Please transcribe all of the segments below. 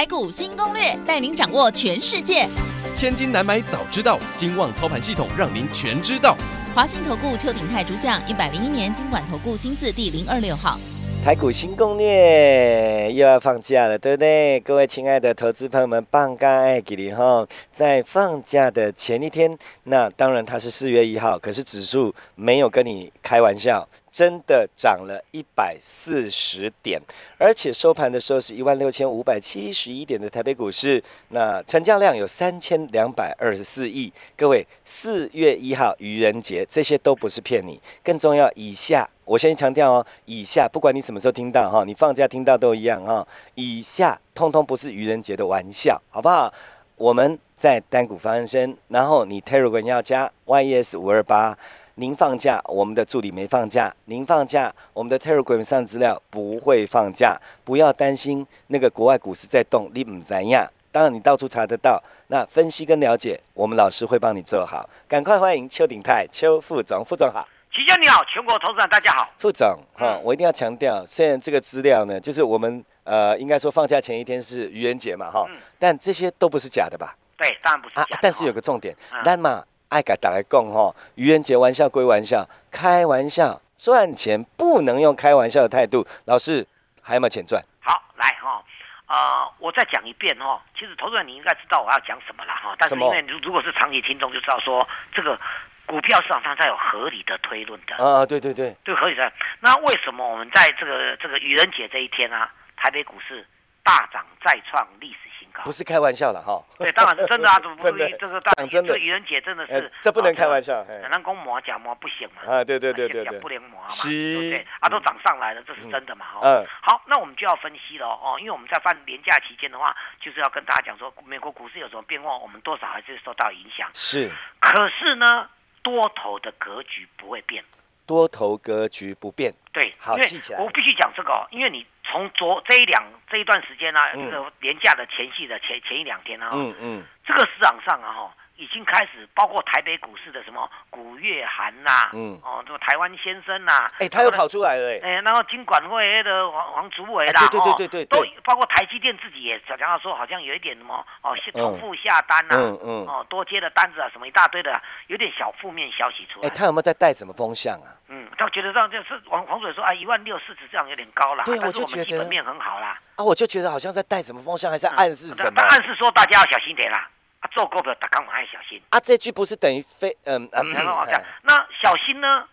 台股新攻略，带您掌握全世界。千金难买早知道，金旺操盘系统让您全知道。华信投顾邱鼎泰主讲，一百零一年金管投顾新字第零二六号。台股新攻略又要放假了，对不对？各位亲爱的投资朋友们，棒干爱给你哈！在放假的前一天，那当然它是四月一号，可是指数没有跟你开玩笑，真的涨了一百四十点，而且收盘的时候是一万六千五百七十一点的台北股市，那成交量有三千两百二十四亿。各位，四月一号愚人节，这些都不是骗你，更重要，以下。我先强调哦，以下不管你什么时候听到哈，你放假听到都一样哈。以下通通不是愚人节的玩笑，好不好？我们在单股发生，然后你 Telegram 要加 YES 五二八。您放假，我们的助理没放假；您放假，我们的 Telegram 上资料不会放假。不要担心那个国外股市在动，你唔怎样？当然你到处查得到。那分析跟了解，我们老师会帮你做好。赶快欢迎邱鼎泰邱副总，副总好。齐家你好，全国投资人大家好。副总哈，我一定要强调，虽然这个资料呢，就是我们呃，应该说放假前一天是愚人节嘛哈，但这些都不是假的吧？对，当然不是假。但是有个重点，那嘛爱给大家讲哈，愚人节玩笑归玩笑，开玩笑赚钱不能用开玩笑的态度。老师还有没有钱赚？好，来哈，呃，我再讲一遍哈。其实投资人你应该知道我要讲什么了哈，但是因为如如果是长期听众就知道说这个。股票市场上才有合理的推论的啊，对对对，对合理的。那为什么我们在这个这个愚人节这一天啊，台北股市大涨再创历史不是开玩笑了哈。对，当然是真的啊，怎么不 是这个讲真的愚人节真的是这不能开玩笑。咱讲磨假磨不行嘛。啊，对对对对对，不能磨嘛，对不对？啊，都涨上来了，这是真的嘛？嗯。好，那我们就要分析了哦，因为我们在放年假期间的话，就是要跟大家讲说，美国股市有什么变化，我们多少还是受到影响。是。可是呢？多头的格局不会变，多头格局不变。对，好记起来。我必须讲这个，因为你从昨这一两这一段时间呢，这个年假的前夕的前前一两天呢，嗯嗯，这个市场上啊哈。已经开始，包括台北股市的什么古月涵呐，嗯，哦，这个台湾先生呐，哎，他又跑出来了，哎，然后金管会的黄黄祖伟啦，对对对对对，都包括台积电自己也讲到说，好像有一点什么哦，重复下单呐，嗯嗯，哦，多接的单子啊，什么一大堆的，有点小负面消息出来。哎，他有没有在带什么风向啊？嗯，他觉得这样就是黄黄祖伟说啊，一万六市值这样有点高了，对，我就觉得基本面很好啦。啊，我就觉得好像在带什么风向，还是暗示什么？暗示说大家要小心点啦。啊，做股票大家嘛要小心啊！这句不是等于非嗯嗯，很好讲。那小心呢？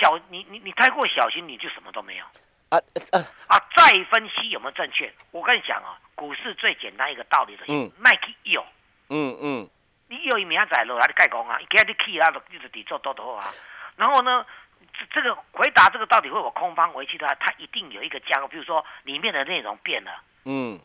小你你你太过小心，你就什么都没有啊啊啊！再分析有没有正确？我跟你讲啊，股市最简单一个道理的，嗯，卖去有，嗯嗯，你有一明仔落来你盖讲啊，今日你去啊，一直底做多多啊。然后呢，这这个回答这个到底会有空方回去的话，它一定有一个加构，比如说里面的内容变了，嗯。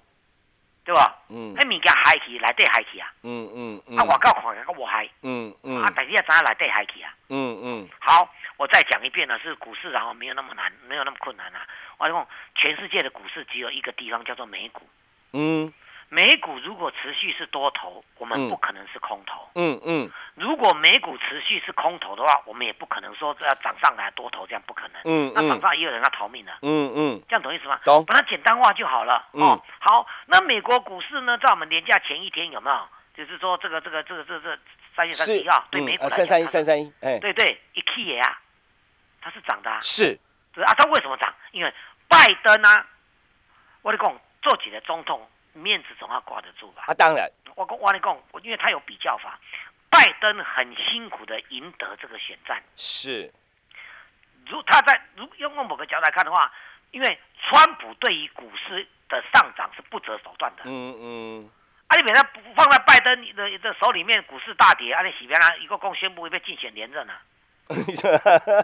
对吧？嗯，迄物件嗨起，内底嗨起啊。嗯嗯嗯。啊，外口看个我嗨。嗯嗯。啊，但是也知影内底嗨起啊。嗯嗯。好，我再讲一遍呢，是股市，然后没有那么难，没有那么困难啊。我讲，全世界的股市只有一个地方叫做美股。嗯。美股如果持续是多头，我们不可能是空头。嗯嗯。如果美股持续是空头的话，我们也不可能说要涨上来多头，这样不可能。嗯嗯。那涨上也有人要逃命的。嗯嗯。这样懂意思吗？懂。把它简单化就好了。嗯。好，那美国股市呢，在我们年假前一天有没有？就是说这个这个这个这这三月三十一号对美股三三一三三一。哎。对对，一 K 啊，它是涨的啊。是。是啊，它为什么涨？因为拜登啊，我跟你讲，做起了总统。面子总要挂得住吧？啊，当然。我跟我跟你讲，因为他有比较法，拜登很辛苦的赢得这个选战。是。如他在如用某个角度来看的话，因为川普对于股市的上涨是不择手段的。嗯嗯。啊，你把它放在拜登的的手里面，股市大跌，啊，你喜边他一个公宣布被竞选连任了。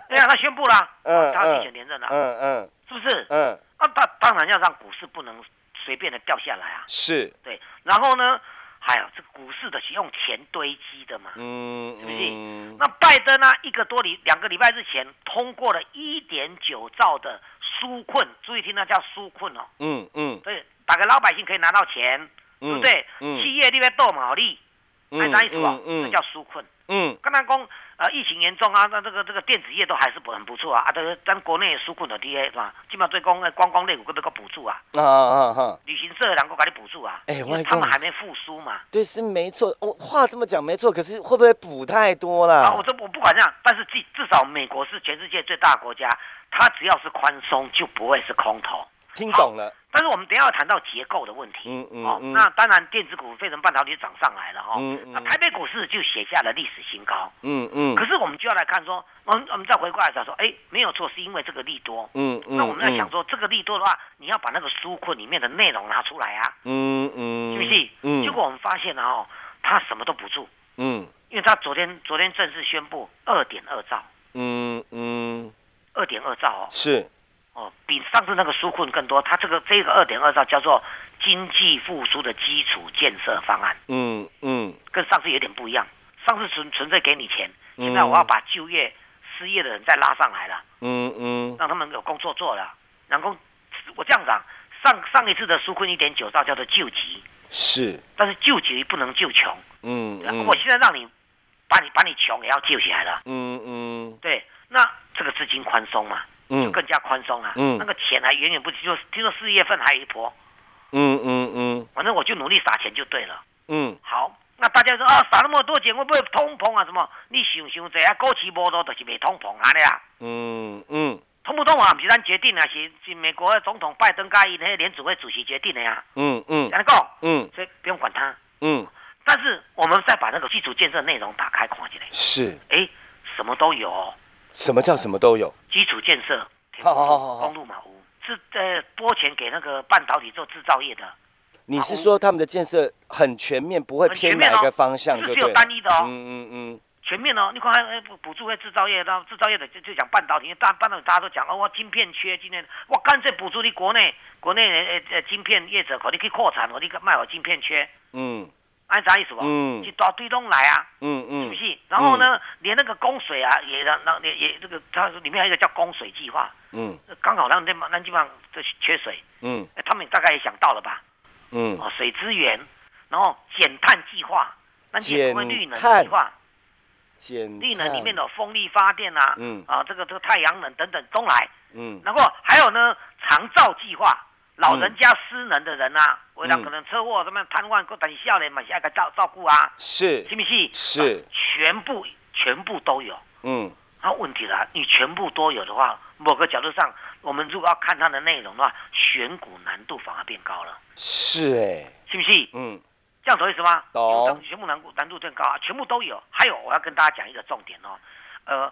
对啊，他宣布了，他竞选连任了。嗯嗯。是不是？嗯。啊，当当然要让股市不能。随便的掉下来啊！是对，然后呢，还有这个股市的使用钱堆积的嘛，嗯，是不是？那拜登呢，一个多礼两个礼拜之前通过了一点九兆的纾困，注意听，那叫纾困哦，嗯嗯，对，打给老百姓可以拿到钱，对不对？企业那边斗毛利，还啥意思哦？这叫纾困。嗯，刚才讲呃疫情严重啊，那这个这个电子业都还是不很不错啊，啊，这个咱国内纾困的 D A 是吧？基本上对公观光类股都个补助啊，啊啊啊！旅行社能够给你补助啊，哎，他们还没复苏嘛？对，是没错，我话这么讲没错，可是会不会补太多了？啊，我这我不管这样，但是至至少美国是全世界最大国家，它只要是宽松就不会是空头。听懂了，但是我们等下要谈到结构的问题。嗯嗯哦，那当然电子股、费城半导体涨上来了哈。嗯嗯。那台北股市就写下了历史新高。嗯嗯。可是我们就要来看说，我们我们再回过来讲说，哎，没有错，是因为这个利多。嗯嗯。那我们要想说，这个利多的话，你要把那个书库里面的内容拿出来啊。嗯嗯。是不是？嗯。结果我们发现了哦，他什么都不做。嗯。因为他昨天昨天正式宣布二点二兆。嗯嗯。二点二兆哦。是。哦，比上次那个纾困更多。它这个这个二点二兆叫做经济复苏的基础建设方案。嗯嗯，跟上次有点不一样。上次纯纯粹给你钱，现在我要把就业失业的人再拉上来了。嗯嗯，让他们有工作做了。然后我这样讲，上上一次的纾困一点九兆叫做救急，是，但是救急不能救穷。嗯嗯，我现在让你把你把你穷也要救起来了。嗯嗯，对，那这个资金宽松嘛。就更加宽松了，那个钱还远远不及，就听说四月份还有一波，嗯嗯嗯，反正我就努力撒钱就对了，嗯，好，那大家说啊，撒那么多钱会不会通膨啊？什么？你想想这啊，过期无多就是没通膨啊的呀，嗯嗯，通不通啊不是咱决定啊，是是美国的总统拜登加伊那些联储会主席决定的呀，嗯嗯，讲。嗯，所以不用管他，嗯，但是我们再把那个基础建设内容打开看起来，是，哎，什么都有。什么叫什么都有？基础建设，好好好，公路马屋是呃拨钱给那个半导体做制造业的。你是说他们的建设很全面，不会偏哪一个方向？就只有单一的哦。嗯嗯嗯，全面哦。你看，还补补助在制造业，那制造业的就就讲半导体，大半导体大家都讲哦，我晶片缺，今天我干脆补助你国内国内呃呃晶片业者，可你可以扩产，我你卖我晶片缺。嗯。按啥意思不？嗯，去大堆东来啊，嗯嗯，是不是？然后呢，连那个供水啊，也让让也也这个，它里面还有一个叫供水计划，嗯，刚好让那那地方这缺水，嗯，他们大概也想到了吧，嗯，哦，水资源，然后减碳计划，那减绿能计划，减绿能里面的风力发电啊，嗯，啊，这个这个太阳能等等都来，嗯，然后还有呢，长照计划。老人家失能的人啊，为了可能车祸什么瘫痪，过等下来嘛，下一个照照顾啊，是，是不是？是，全部全部都有。嗯，那问题了，你全部都有的话，某个角度上，我们如果要看它的内容的话，选股难度反而变高了。是哎，是不是？嗯，这样懂意思吗？懂。全部难度难度更高啊，全部都有。还有，我要跟大家讲一个重点哦，呃，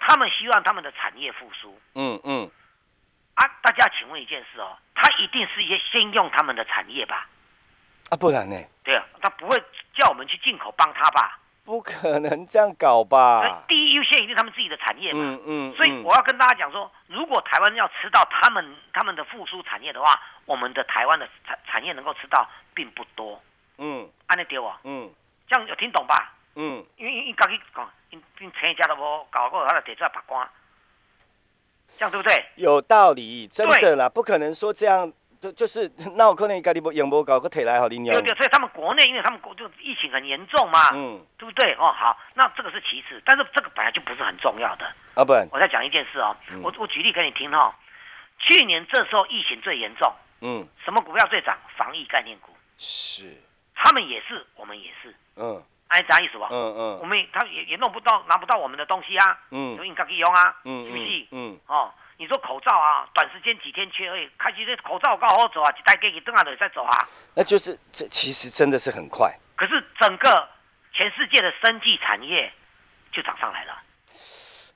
他们希望他们的产业复苏。嗯嗯。啊，大家请问一件事哦，他一定是先先用他们的产业吧？啊，不然呢？对啊，他不会叫我们去进口帮他吧？不可能这样搞吧？第一优先一定他们自己的产业嘛。嗯嗯。所以我要跟大家讲说，如果台湾要吃到他们他们的复苏产业的话，我们的台湾的产产业能够吃到并不多。嗯。安尼丢啊？嗯。这样有听懂吧？嗯。因为因刚去讲，因因成家都无搞过，他就提出来曝光。这样对不对？有道理，真的啦，不可能说这样，就就是 那我可能家里不用不搞个腿来好领养。对对，所以他们国内，因为他们国就疫情很严重嘛，嗯，对不对？哦，好，那这个是其次，但是这个本来就不是很重要的。啊不，我再讲一件事哦，我我举例给你听哈，去年这时候疫情最严重，嗯，什么股票最涨？防疫概念股。是。他们也是，我们也是。嗯。哎，啥意思吧？嗯嗯，我们他也也弄不到，拿不到我们的东西啊。嗯，所以你可以用啊。嗯，是不是？嗯，哦，你说口罩啊，短时间几天缺而已，开始这口罩刚好走啊，一袋给你等下就再走啊。那就是这其实真的是很快。可是整个全世界的生技产业就涨上来了，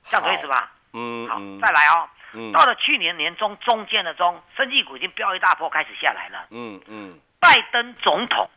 这样可以是吧？嗯，好，再来哦。嗯，到了去年年中中间的中，生技股已经飙一大波，开始下来了。嗯嗯，拜登总统。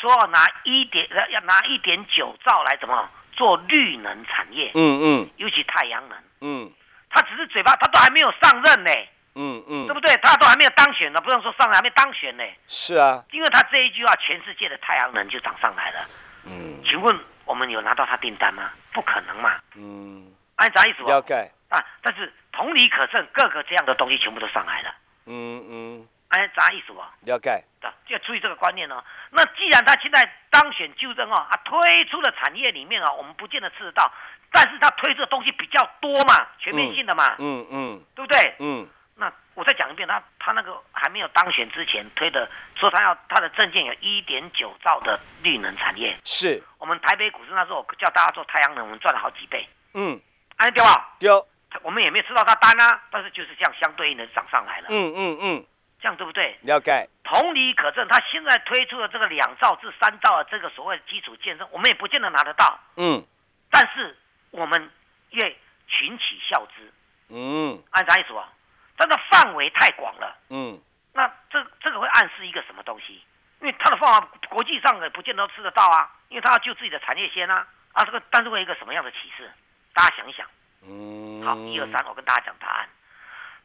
说要拿一点要拿一点九兆来怎么做绿能产业？嗯嗯，尤其太阳能。嗯，他只是嘴巴，他都还没有上任呢。嗯嗯，对不对？他都还没有当选呢，不用说上来，还没当选呢。是啊，因为他这一句话，全世界的太阳能就涨上来了。嗯，请问我们有拿到他订单吗？不可能嘛。嗯，按啥意思？了解啊，但是同理可证，各个这样的东西全部都上来了。嗯嗯，按啥意思？了解的，就要注意这个观念哦。那既然他现在当选就任哦，啊，推出的产业里面啊，我们不见得吃得到，但是他推出的东西比较多嘛，全面性的嘛。嗯嗯，对不对？嗯。那我再讲一遍，他他那个还没有当选之前推的，说他要他的证件有一点九兆的绿能产业，是我们台北股市那时候叫大家做太阳能，我们赚了好几倍。嗯，哎，对吧？丢，我们也没有吃到他单啊，但是就是这样相对应的涨上来了。嗯嗯嗯，这样对不对？了解。同理可证，他现在推出的这个两兆至三兆的这个所谓的基础建设，我们也不见得拿得到。嗯，但是我们越群起效之。嗯，按啥意思啊？它的范围太广了，嗯，那这这个会暗示一个什么东西？因为它的方法国际上也不见得吃得到啊，因为它要救自己的产业先啊，啊，这个但是会一个什么样的启示？大家想一想，嗯，好，一二三，我跟大家讲答案，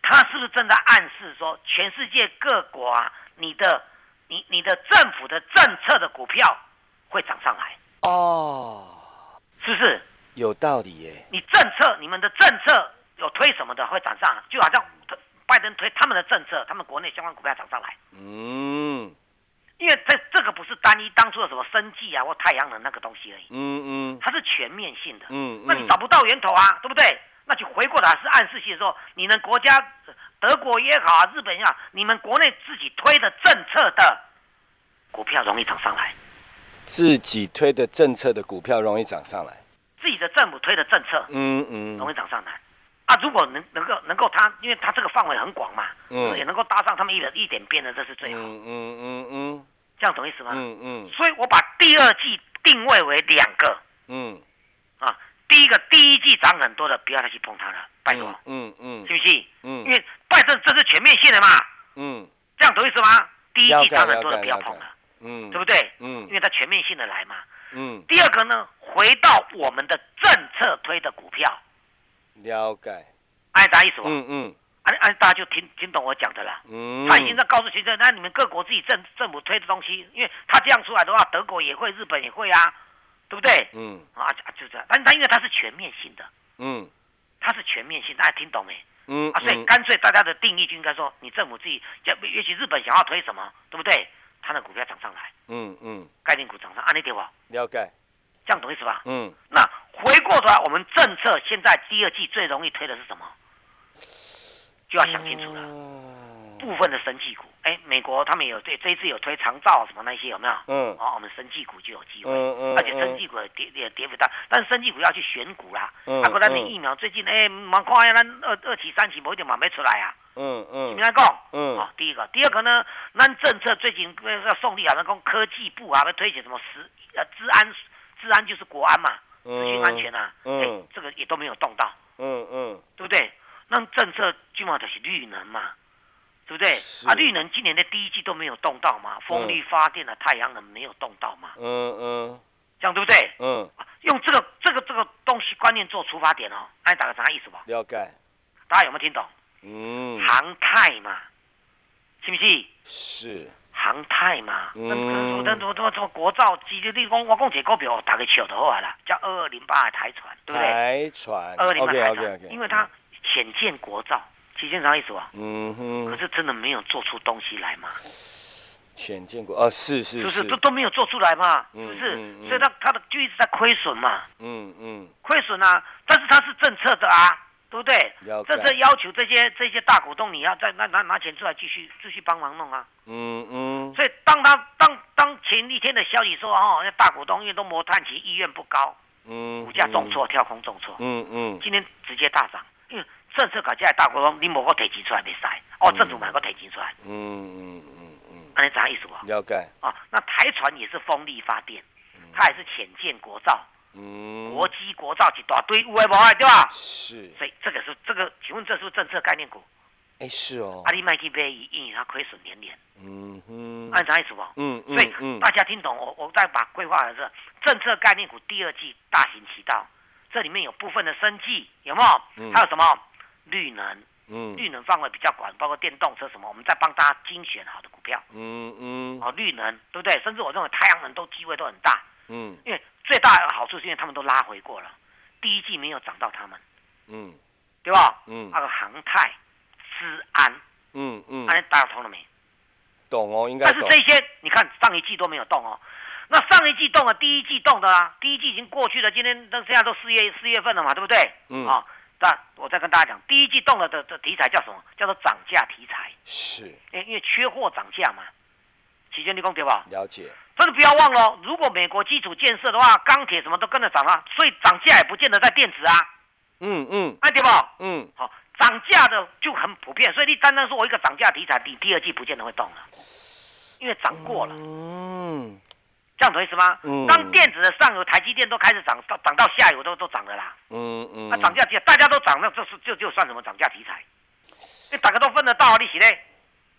它是不是正在暗示说，全世界各国啊，你的你你的政府的政策的股票会涨上来？哦，是不是？有道理耶。你政策，你们的政策有推什么的会涨上来，就好像。拜登推他们的政策，他们国内相关股票涨上来。嗯，因为这这个不是单一当初的什么生计啊或太阳能那个东西而已。嗯嗯，它是全面性的。嗯嗯，那你找不到源头啊，对不对？那就回过来是暗示性说，你们国家德国也好啊，日本也好，你们国内自己推的政策的股票容易涨上来。自己推的政策的股票容易涨上来。自己的政府推的政策，嗯嗯，容易涨上来。啊，如果能能够能够他，因为他这个范围很广嘛，嗯，也能够搭上他们一点一点边的，这是最好。嗯嗯嗯嗯，这样懂意思吗？嗯嗯。所以我把第二季定位为两个。嗯。啊，第一个第一季涨很多的，不要再去碰它了，拜托。嗯嗯。是不是？嗯。因为拜登这是全面性的嘛。嗯。这样懂意思吗？第一季涨很多的不要碰了。嗯。对不对？嗯。因为它全面性的来嘛。嗯。第二个呢，回到我们的政策推的股票。了解，按啥意思？嗯嗯，按按大家就听听懂我讲的了。嗯，他已经在告诉学生，那你们各国自己政政府推的东西，因为他这样出来的话，德国也会，日本也会啊，对不对？嗯，啊就这样，但但因为它是全面性的，嗯，它是全面性，大家听懂没？嗯，啊，所以干脆大家的定义就应该说，你政府自己，也许日本想要推什么，对不对？他的股票涨上来，嗯嗯，概念股涨上，按你对吧？了解。这样懂意思吧？嗯，那回过头来，我们政策现在第二季最容易推的是什么？就要想清楚了。部分的生技股，哎，美国他们有这这一次有推长照什么那些有没有？嗯，哦，我们生技股就有机会。嗯嗯。而且生技股跌也跌不大，但是生技股要去选股啦。嗯。啊，不然你疫苗最近哎，蛮快呀，咱二二期三期某一点嘛没出来啊。嗯嗯。你们来讲。嗯。好，第一个，第二个呢，那政策最近要送力啊，那讲科技部啊，要推起什么实呃治安。治安就是国安嘛，资讯安全啊，哎，这个也都没有动到，嗯嗯，对不对？那政策基本上都是绿能嘛，对不对？啊，绿能今年的第一季都没有动到嘛，风力发电的太阳能没有动到嘛，嗯嗯，这样对不对？嗯，用这个这个这个东西观念做出发点哦，哎，打个啥意思吧？了解，大家有没有听懂？嗯，航太嘛，是不是？是。航太嘛，那怎么怎么怎么国造机？你讲我讲这股票，大家笑就好啦，叫二二零八的台船，对不对？台船，二二零八台船，因为它浅见国造，浅见啥意思啊？嗯哼。可是真的没有做出东西来嘛？浅见过啊，是是是，就是都都没有做出来嘛？是不是？所以他他的就一直在亏损嘛？嗯嗯，亏损啊，但是他是政策的啊。对不对？这这要求这些这些大股东，你要再拿拿拿钱出来继续继续帮忙弄啊。嗯嗯。所以当他当当前一天的消息说哦，那大股东因为都磨炭期意愿不高，嗯，股价重挫跳空重挫，嗯嗯，今天直接大涨，因为政策搞起来大股东你某个提钱出来没塞，哦，政府买个提钱出来，嗯嗯嗯嗯，那你啥意思不？了解。啊，那台船也是风力发电，它也是浅见国造。嗯，国机国造一大堆有诶无诶，对吧？是，所以这个是这个，请问这是不是政策概念股？哎，是哦。阿里麦基贝一因它亏损连连。嗯哼，按啥意思不？嗯嗯。所以大家听懂我，我再把规划的是政策概念股第二季大行其道，这里面有部分的生计有没有？还有什么绿能？嗯，绿能范围比较广，包括电动车什么，我们再帮大家精选好的股票。嗯嗯，哦，绿能对不对？甚至我认为太阳能都机会都很大。嗯，因为最大的好处是因为他们都拉回过了，第一季没有涨到他们。嗯，对吧？嗯，那个航太、资安，嗯嗯，那大家通了没？懂哦，应该。但是这些你看上一季都没有动哦。那上一季动了，第一季动的啊，第一季已经过去了，今天都现在都四月四月份了嘛，对不对？嗯。啊，但我再跟大家讲，第一季动了的的题材叫什么？叫做涨价题材。是。因因为缺货涨价嘛。旗舰立功对吧？了解。但是不要忘了，如果美国基础建设的话，钢铁什么都跟着涨啊，所以涨价也不见得在电子啊。嗯嗯。哎对吧？嗯。好，涨价的就很普遍，所以你单单说我一个涨价题材，你第二季不见得会动了，因为涨过了。嗯。这样懂意思吗？嗯。当电子的上游台积电都开始涨，到涨到下游都都涨了啦。嗯嗯。那涨价题大家都涨，那这是就就算什么涨价题材？你大家都分得到，利息嘞？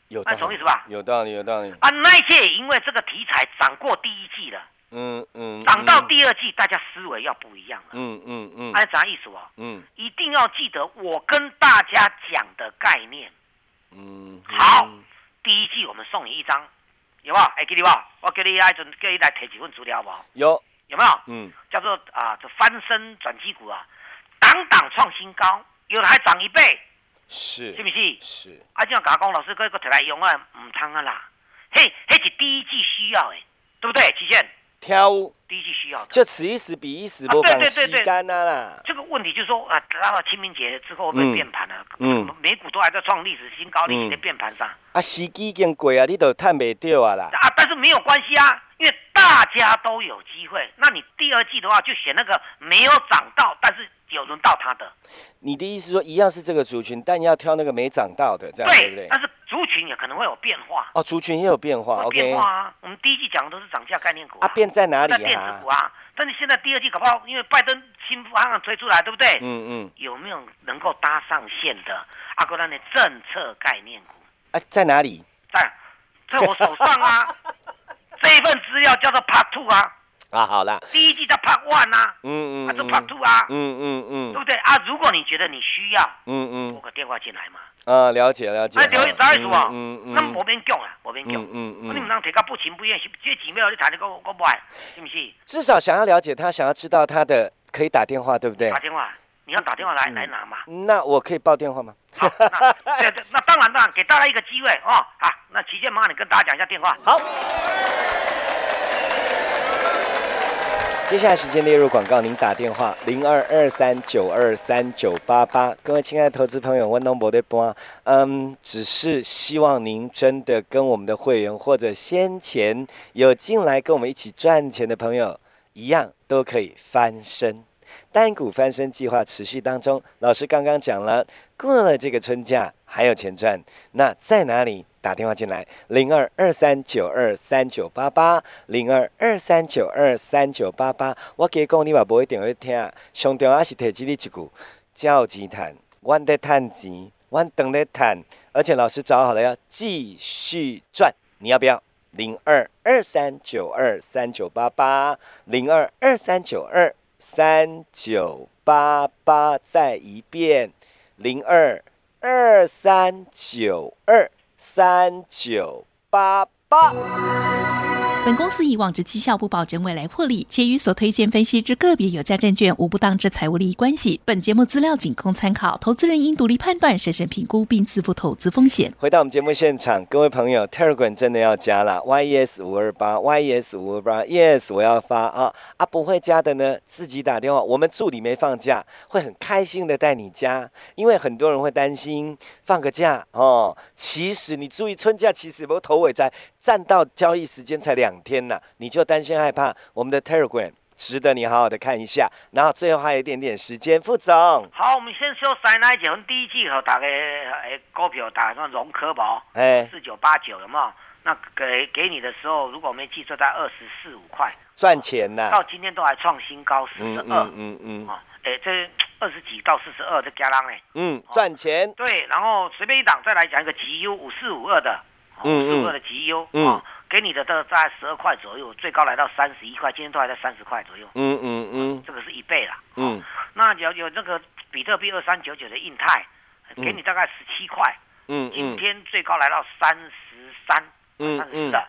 有道理，吧？有道理，有道理。啊，那些因为这个题材涨过第一季了，嗯嗯，涨到第二季，大家思维要不一样了。嗯嗯嗯。按啥意思哦？嗯，一定要记得我跟大家讲的概念。嗯。好，第一季我们送你一张。有冇？哎，给你吧，我叫你来阵叫你来提几份资料不？有，有没有？嗯，叫做啊，这翻身转机股啊，档档创新高，有的还涨一倍，是，是不是？是。啊，这样甲讲，老师哥个提来用啊，唔通啊啦，嘿，嘿是第一季需要诶，对不对？极限。挑第一季需要的，就此一时彼一时，不讲时间啦。这个问题就是说啊，到清明节之后会变盘了。嗯，美股都还在创历史新高，你在变盘上。啊，时机已经过啊，你都探不到啊啦。啊，但是没有关系啊，因为大家都有机会。那你第二季的话，就选那个没有涨到，但是有轮到他的。你的意思说，一样是这个族群，但要挑那个没涨到的，这样对不对？但是。族群也可能会有变化哦，族群也有变化，OK。变化啊，我们第一季讲的都是涨价概念股啊，变在哪里啊？电子股啊，但是现在第二季搞不好，因为拜登新方案推出来，对不对？嗯嗯。有没有能够搭上线的阿哥兰的政策概念股？啊，在哪里？在，在我手上啊。这一份资料叫做 Part Two 啊。啊，好了。第一季叫 Part One 啊。嗯嗯。还是 Part Two 啊。嗯嗯嗯。对不对啊？如果你觉得你需要，嗯嗯，拨个电话进来嘛。啊，了解了解。那就啥意思啊？嗯嗯。那我边讲啊，我边讲。嗯嗯嗯。你们当提个不情不愿，这几秒你谈你个我不爱，是不是？至少想要了解他，想要知道他的，可以打电话，对不对？打电话，你要打电话来来拿嘛。那我可以报电话吗？好，那那当然当然，给大家一个机会哦。好，那期间麻烦你跟大家讲一下电话。好。接下来时间列入广告，您打电话零二二三九二三九八八。各位亲爱的投资朋友，温东博对播，嗯，只是希望您真的跟我们的会员或者先前有进来跟我们一起赚钱的朋友一样，都可以翻身。单股翻身计划持续当中，老师刚刚讲了，过了这个春假还有钱赚，那在哪里？打电话进来，零二二三九二三九八八，零二二三九二三九八八。我给讲，你话不一定会听。上重要是提起你一句，交钱谈，我得赚钱，我等得赚，而且老师找好了要继续赚，你要不要？零二二三九二三九八八，零二二三九二三九八八，再一遍，零二二三九二。三九八八。本公司以往之绩效不保证未来获利，且与所推荐分析之个别有价证券无不当之财务利益关系。本节目资料仅供参考，投资人应独立判断、审慎评估并自负投资风险。回到我们节目现场，各位朋友，Telegram 真的要加了，YES 五二八，YES 五二八，Yes，我要发啊啊！不会加的呢，自己打电话，我们助理没放假，会很开心的带你加，因为很多人会担心放个假哦。其实你注意，春假其实有头尾在。占到交易时间才两天呢，你就担心害怕？我们的 Telegram 值得你好好的看一下。然后最后还有一点点时间，副总。好，我们先说三那一节，第一季和打个诶股票打算融科宝，哎，四九八九有没有？那给给你的时候，如果我没记错，在二十四五块，赚钱呢。到今天都还创新高，四十二，嗯嗯啊，哎，这二十几到四十二这加浪哎，嗯，赚钱。对，然后随便一档再来讲一个 G U 五四五二的。嗯嗯，的绩优啊，给你的都在十二块左右，最高来到三十一块，今天都还在三十块左右。嗯嗯嗯，这个是一倍了。嗯，那有有那个比特币二三九九的印泰，给你大概十七块，嗯今天最高来到三十三，嗯嗯。的，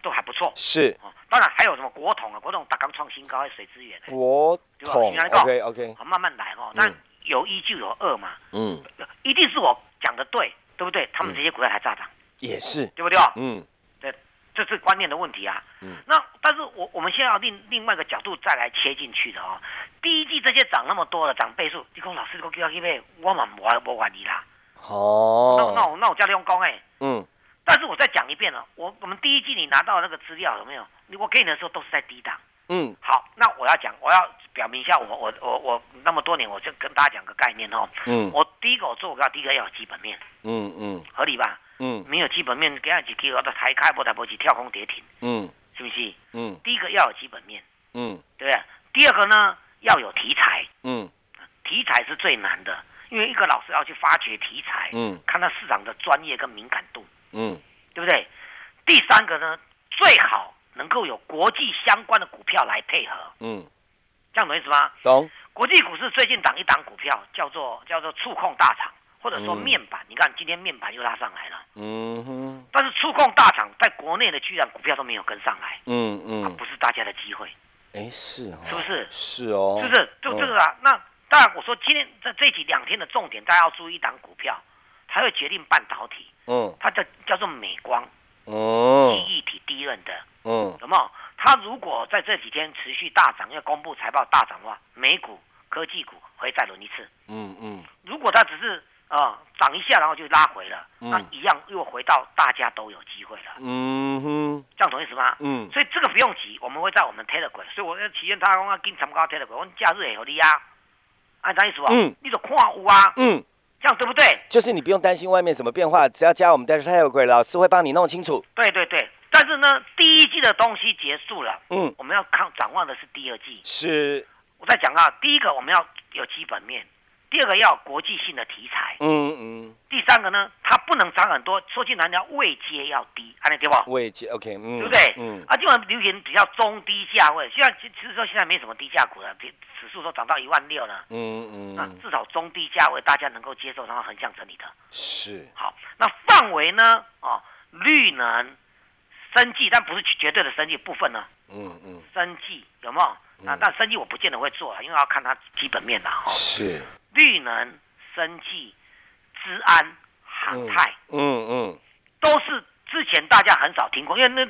都还不错。是，当然还有什么国统啊，国统打刚创新高，水资源。国统，OK OK，好，慢慢来哦。那有一就有二嘛，嗯，一定是我讲的对，对不对？他们这些股票还炸涨，也是，对不对？嗯，对，这是观念的问题啊。嗯，那但是我我们现在要另另外一个角度再来切进去的哦。第一季这些涨那么多了，涨倍数，你讲老师你给我去买，我嘛我我管你啦。哦，那那我那我叫你用讲哎。嗯，但是我再讲一遍了，我我们第一季你拿到那个资料有没有？你我给你的时候都是在低档。嗯，好，那我要讲，我要表明一下，我我我我那么多年，我就跟大家讲个概念哦。嗯。我第一个我做股票，第一个要有基本面。嗯嗯。合理吧？嗯。没有基本面，给下几我的抬开不抬不起，跳空跌停。嗯。是不是？嗯。第一个要有基本面。嗯。对不对？第二个呢，要有题材。嗯。题材是最难的，因为一个老师要去发掘题材。嗯。看到市场的专业跟敏感度。嗯。对不对？第三个呢，最好。能够有国际相关的股票来配合，嗯，这样懂意思吗？懂。国际股市最近涨一档股票，叫做叫做触控大厂，或者说面板。你看今天面板又拉上来了，嗯哼。但是触控大厂在国内的居然股票都没有跟上来，嗯嗯，不是大家的机会。哎，是哦，是不是？是哦，是不是？就这个啊。那当然，我说今天在这几两天的重点，大家要注意一档股票，它会决定半导体。嗯，它叫叫做美光，哦，记忆体第一任的。嗯，有没有？它如果在这几天持续大涨，要公布财报大涨的话，美股科技股会再轮一次。嗯嗯。如果它只是啊涨一下，然后就拉回了，那一样又回到大家都有机会了。嗯哼，这样懂意思吗？嗯。所以这个不用急，我们会在我们 Telegram。所以我要体验他讲啊，跟参加 Telegram，我假日也合理啊。按啥意思啊？嗯。你就看有啊。嗯。这样对不对？就是你不用担心外面什么变化，只要加我们 Telegram，老师会帮你弄清楚。对对对。但是呢，第一季的东西结束了，嗯，我们要看展望的是第二季。是，我在讲啊，第一个我们要有基本面，第二个要国际性的题材，嗯嗯，第三个呢，它不能涨很多，说句难听，位阶要低，安利对不？位阶 OK，嗯，对不对？嗯，啊，基本上流行比较中低价位，现在其实说现在没什么低价股了，指数都涨到一万六了，嗯嗯，那至少中低价位大家能够接受，然后横向整理的。是，好，那范围呢？啊，绿能。生计，但不是绝对的生计部分呢。嗯嗯，生计有没有？那但生计我不见得会做，因为要看它基本面的哈。是。绿能、生技、治安、航太，嗯嗯，都是之前大家很少听过，因为那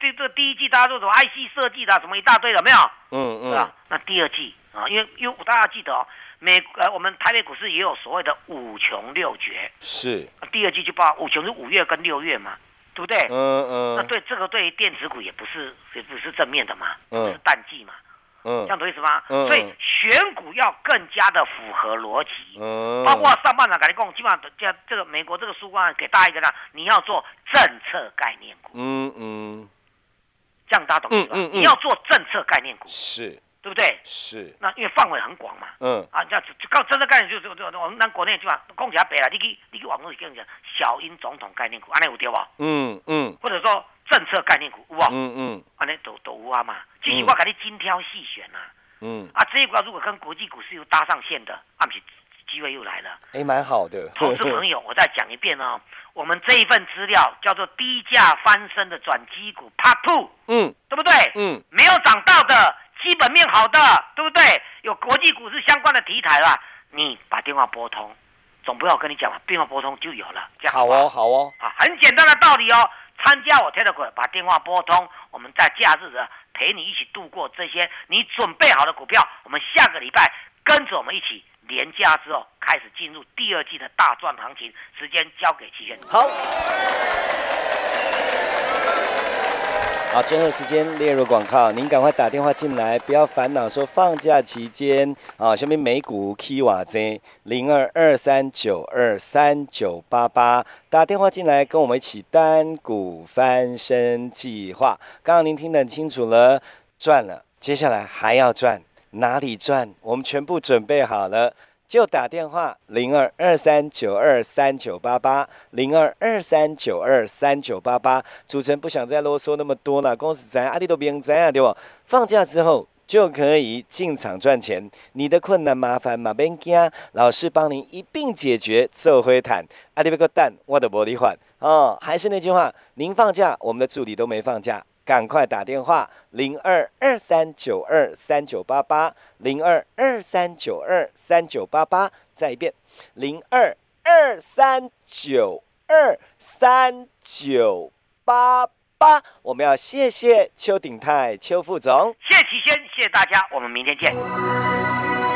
这这第一季大家做什么 IC 设计的什么一大堆的没有？嗯嗯。吧？那第二季啊，因为因为大家记得哦，美呃我们台北股市也有所谓的五穷六绝。是。第二季就报五穷是五月跟六月嘛。对不对？嗯嗯。那对这个对电子股也不是也不是正面的嘛，是淡季嘛。嗯。这样懂意思吗？嗯。所以选股要更加的符合逻辑。嗯。包括上半场赶紧讲，基本上这这个美国这个书官给大家一个呢，你要做政策概念股。嗯嗯。这样大家懂意思吧？嗯嗯。你要做政策概念股。是。对不对？是。那因为范围很广嘛。嗯。啊，这样就告真的概念就是就我们咱国内就嘛，讲起来白了，你去你去网络去跟人讲小英总统概念股，安尼有对吧？嗯嗯。或者说政策概念股，有无？嗯嗯。安尼都都有啊嘛。只是我给你精挑细选呐。嗯。啊，这一股如果跟国际股市又搭上线的，啊，不是机会又来了。哎，蛮好的。投资朋友，我再讲一遍哦，我们这一份资料叫做低价翻身的转机股 Part Two。嗯。对不对？嗯。没有涨到的。基本面好的，对不对？有国际股市相关的题材啦，你把电话拨通，总不要跟你讲嘛，电话拨通就有了。这样好哦，好哦，啊，很简单的道理哦。参加我 Telegram，把电话拨通，我们在假日的陪你一起度过这些你准备好的股票。我们下个礼拜跟着我们一起连假之后，开始进入第二季的大赚行情。时间交给齐轩。好。好，最后时间列入广告，您赶快打电话进来，不要烦恼说放假期间啊，下面美股 K 瓦 Z 零二二三九二三九八八，打电话进来跟我们一起单股翻身计划。刚刚您听得很清楚了，赚了，接下来还要赚，哪里赚？我们全部准备好了。就打电话零二二三九二三九八八零二二三九二三九八八。主持人不想再啰嗦那么多了，公司在阿弟都别人在啊，对不？放假之后就可以进场赚钱。你的困难麻烦马边惊，老师帮您一并解决。做灰坦，阿里别个蛋，我的玻璃换哦。还是那句话，您放假，我们的助理都没放假，赶快打电话零二二三九二三九八八零二二三九二三九八八，再一遍零二二三九二三九八。八，我们要谢谢邱鼎泰邱副总，谢提先，谢谢大家，我们明天见。